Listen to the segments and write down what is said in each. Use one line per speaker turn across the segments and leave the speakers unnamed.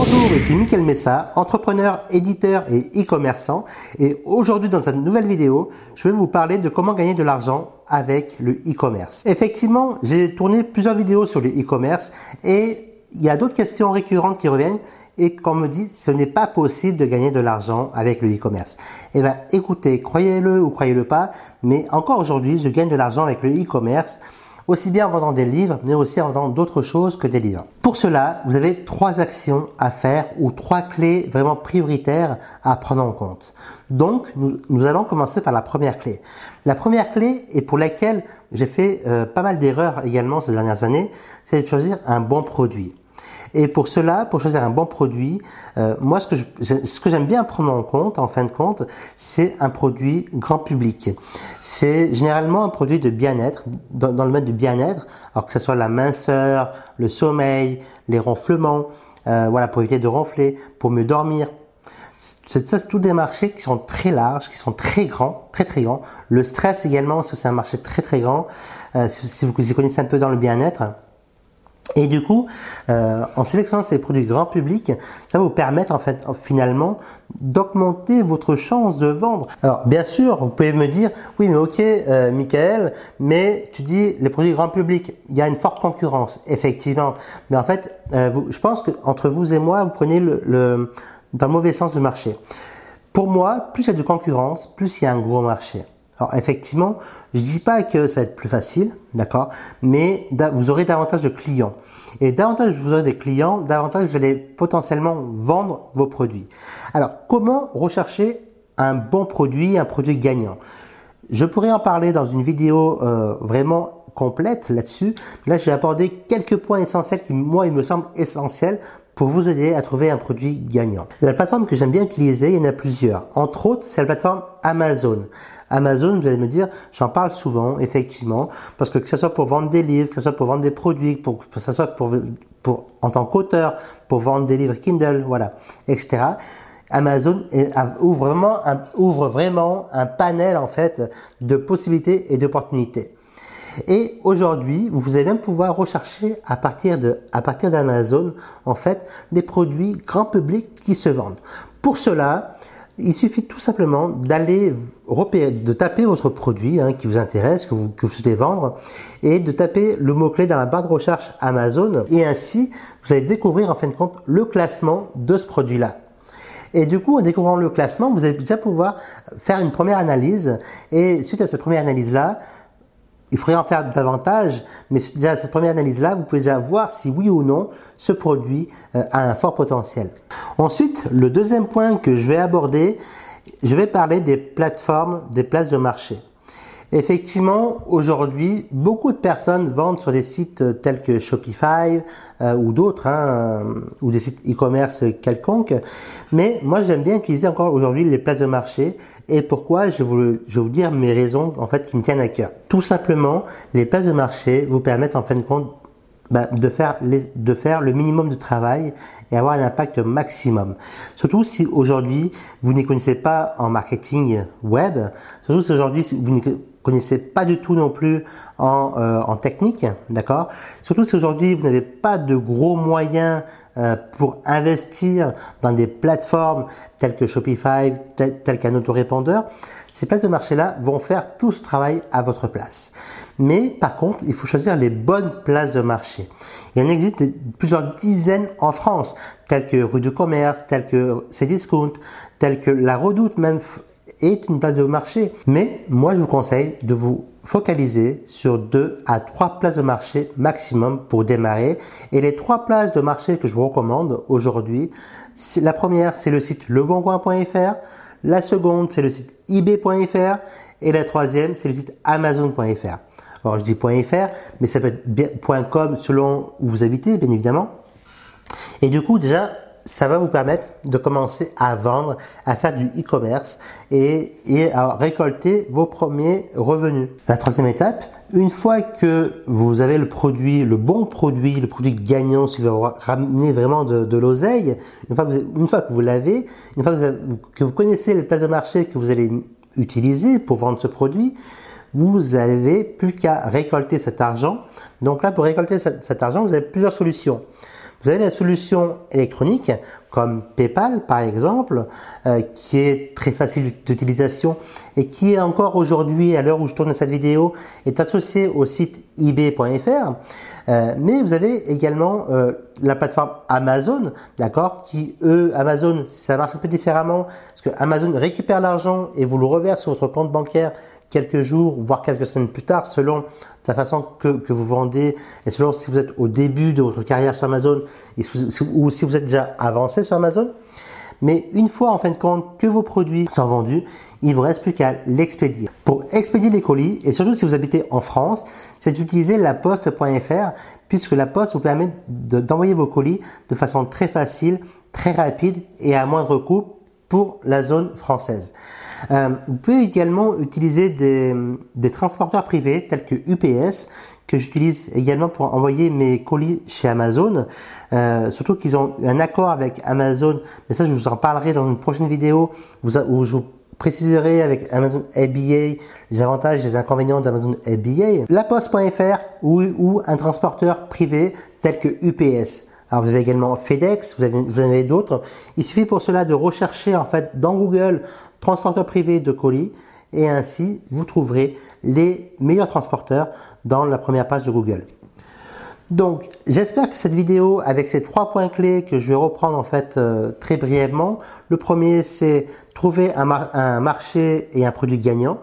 Bonjour, ici Mickaël Messa, entrepreneur, éditeur et e-commerçant. Et aujourd'hui, dans cette nouvelle vidéo, je vais vous parler de comment gagner de l'argent avec le e-commerce. Effectivement, j'ai tourné plusieurs vidéos sur le e-commerce et il y a d'autres questions récurrentes qui reviennent et qu'on me dit ce n'est pas possible de gagner de l'argent avec le e-commerce. Eh bien, écoutez, croyez-le ou croyez-le pas, mais encore aujourd'hui, je gagne de l'argent avec le e-commerce aussi bien en vendant des livres, mais aussi en vendant d'autres choses que des livres. Pour cela, vous avez trois actions à faire ou trois clés vraiment prioritaires à prendre en compte. Donc, nous, allons commencer par la première clé. La première clé, et pour laquelle j'ai fait euh, pas mal d'erreurs également ces dernières années, c'est de choisir un bon produit. Et pour cela, pour choisir un bon produit, euh, moi, ce que, j'aime bien prendre en compte, en fin de compte, c'est un produit grand public. C'est généralement un produit de bien-être, dans, le mode du bien-être, alors que ce soit la minceur, le sommeil, les ronflements, euh, voilà, pour éviter de ronfler, pour mieux dormir. C'est ça, tous des marchés qui sont très larges, qui sont très grands, très très grands. Le stress également, c'est un marché très très grand. Euh, si vous y connaissez un peu dans le bien-être, et du coup, euh, en sélectionnant ces produits grand public, ça va vous permettre en fait finalement d'augmenter votre chance de vendre. Alors bien sûr, vous pouvez me dire, oui mais ok, euh, Michael, mais tu dis les produits grand public, il y a une forte concurrence, effectivement. Mais en fait, euh, je pense que entre vous et moi, vous prenez le, le dans le mauvais sens du marché. Pour moi, plus il y a de concurrence, plus il y a un gros marché. Alors effectivement, je dis pas que ça va être plus facile, d'accord, mais vous aurez davantage de clients. Et davantage vous aurez des clients, davantage vous allez potentiellement vendre vos produits. Alors comment rechercher un bon produit, un produit gagnant? Je pourrais en parler dans une vidéo euh, vraiment complète là-dessus. Là, je vais aborder quelques points essentiels qui, moi, il me semblent essentiels pour vous aider à trouver un produit gagnant. La plateforme que j'aime bien utiliser, il y en a plusieurs. Entre autres, c'est la plateforme Amazon. Amazon, vous allez me dire, j'en parle souvent, effectivement, parce que que ce soit pour vendre des livres, que ce soit pour vendre des produits, que ce soit pour, pour, en tant qu'auteur, pour vendre des livres Kindle, voilà, etc. Amazon ouvre vraiment, un, ouvre vraiment un panel en fait de possibilités et d'opportunités. Et aujourd'hui, vous allez même pouvoir rechercher à partir de, à partir d'Amazon, en fait, des produits grand public qui se vendent. Pour cela, il suffit tout simplement d'aller repérer, de taper votre produit hein, qui vous intéresse, que vous, que vous souhaitez vendre, et de taper le mot-clé dans la barre de recherche Amazon. Et ainsi, vous allez découvrir en fin de compte le classement de ce produit-là. Et du coup, en découvrant le classement, vous allez déjà pouvoir faire une première analyse. Et suite à cette première analyse-là, il faudrait en faire davantage, mais déjà cette première analyse-là, vous pouvez déjà voir si oui ou non ce produit euh, a un fort potentiel. Ensuite, le deuxième point que je vais aborder, je vais parler des plateformes, des places de marché. Effectivement, aujourd'hui, beaucoup de personnes vendent sur des sites tels que Shopify euh, ou d'autres, hein, euh, ou des sites e-commerce quelconques. Mais moi, j'aime bien utiliser encore aujourd'hui les places de marché. Et pourquoi je vais, vous, je vais vous dire mes raisons en fait qui me tiennent à cœur. Tout simplement, les places de marché vous permettent en fin de compte bah, de, faire de faire le minimum de travail et avoir un impact maximum. Surtout si aujourd'hui vous n'y connaissez pas en marketing web, surtout si aujourd'hui vous n'y connaissez pas du tout non plus en, euh, en technique, d'accord? Surtout si aujourd'hui vous n'avez pas de gros moyens euh, pour investir dans des plateformes telles que Shopify, telles qu'un autorépondeur, ces places de marché-là vont faire tout ce travail à votre place. Mais par contre, il faut choisir les bonnes places de marché. Il en existe plusieurs dizaines en France, telles que Rue du Commerce, telles que Cdiscount, telles que La Redoute même est une place de marché. Mais moi, je vous conseille de vous focaliser sur deux à trois places de marché maximum pour démarrer. Et les trois places de marché que je vous recommande aujourd'hui, la première, c'est le site leboncoin.fr. La seconde, c'est le site ebay.fr. Et la troisième, c'est le site amazon.fr. Alors, je dis .fr, mais ça peut être .com selon où vous habitez, bien évidemment. Et du coup, déjà, ça va vous permettre de commencer à vendre, à faire du e-commerce et, à récolter vos premiers revenus. La troisième étape, une fois que vous avez le produit, le bon produit, le produit gagnant, qui va ramener vraiment de, l'oseille, vous, une fois que vous l'avez, une fois que vous, connaissez les places de marché que vous allez utiliser pour vendre ce produit, vous n'avez plus qu'à récolter cet argent. Donc là, pour récolter cet argent, vous avez plusieurs solutions. Vous avez la solution électronique comme PayPal par exemple, euh, qui est très facile d'utilisation et qui est encore aujourd'hui, à l'heure où je tourne cette vidéo, est associé au site ebay.fr. Euh, mais vous avez également euh, la plateforme Amazon, d'accord, qui eux, Amazon, ça marche un peu différemment, parce que Amazon récupère l'argent et vous le reverse sur votre compte bancaire quelques jours, voire quelques semaines plus tard, selon la façon que, vous vendez et selon si vous êtes au début de votre carrière sur Amazon ou si vous êtes déjà avancé sur Amazon. Mais une fois en fin de compte que vos produits sont vendus, il ne vous reste plus qu'à l'expédier. Pour expédier les colis, et surtout si vous habitez en France, c'est d'utiliser la poste.fr puisque la poste vous permet d'envoyer vos colis de façon très facile, très rapide et à moindre coût pour la zone française. Euh, vous pouvez également utiliser des, des, transporteurs privés tels que UPS que j'utilise également pour envoyer mes colis chez Amazon. Euh, surtout qu'ils ont un accord avec Amazon, mais ça je vous en parlerai dans une prochaine vidéo où, je vous préciserai avec Amazon FBA les avantages et les inconvénients d'Amazon FBA. La Poste.fr ou, ou un transporteur privé tel que UPS. Alors vous avez également FedEx, vous avez, vous avez d'autres. Il suffit pour cela de rechercher en fait dans Google transporteur privé de colis et ainsi vous trouverez les meilleurs transporteurs dans la première page de Google. Donc j'espère que cette vidéo avec ces trois points clés que je vais reprendre en fait euh, très brièvement. Le premier c'est trouver un, un marché et un produit gagnant.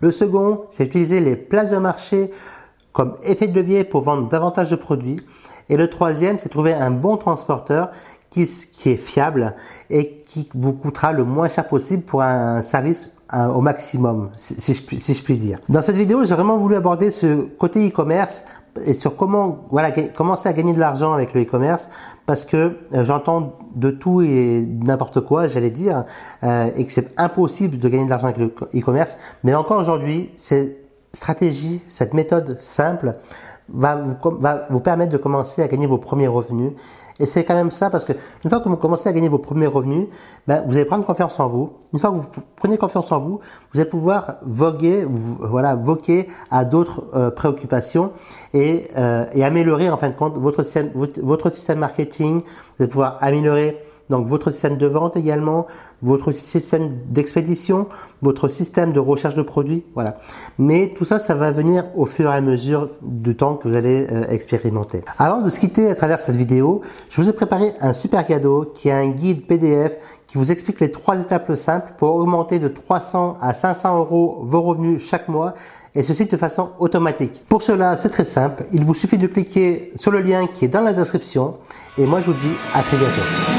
Le second c'est utiliser les places de marché comme effet de levier pour vendre davantage de produits. Et le troisième, c'est trouver un bon transporteur qui, est fiable et qui vous coûtera le moins cher possible pour un service au maximum, si, je, si, je, puis dire. Dans cette vidéo, j'ai vraiment voulu aborder ce côté e-commerce et sur comment voilà commencer à gagner de l'argent avec le e-commerce parce que euh, j'entends de tout et n'importe quoi, j'allais dire, euh, et que c'est impossible de gagner de l'argent avec le e-commerce. Mais encore aujourd'hui, cette stratégie, cette méthode simple va vous, va vous permettre de commencer à gagner vos premiers revenus. Et c'est quand même ça parce que une fois que vous commencez à gagner vos premiers revenus, ben, vous allez prendre confiance en vous. Une fois que vous prenez confiance en vous, vous allez pouvoir voguer, voilà, voquer à d'autres euh, préoccupations et, euh, et, améliorer en fin de compte votre système, votre système marketing. Vous allez pouvoir améliorer donc votre système de vente également, votre système d'expédition, votre système de recherche de produits, voilà. Mais tout ça, ça va venir au fur et à mesure du temps que vous allez euh, expérimenter. Avant de se quitter à travers cette vidéo, je vous ai préparé un super cadeau qui est un guide PDF qui vous explique les trois étapes simples pour augmenter de 300 à 500 euros vos revenus chaque mois et ceci de façon automatique. Pour cela, c'est très simple. Il vous suffit de cliquer sur le lien qui est dans la description et moi je vous dis à très bientôt.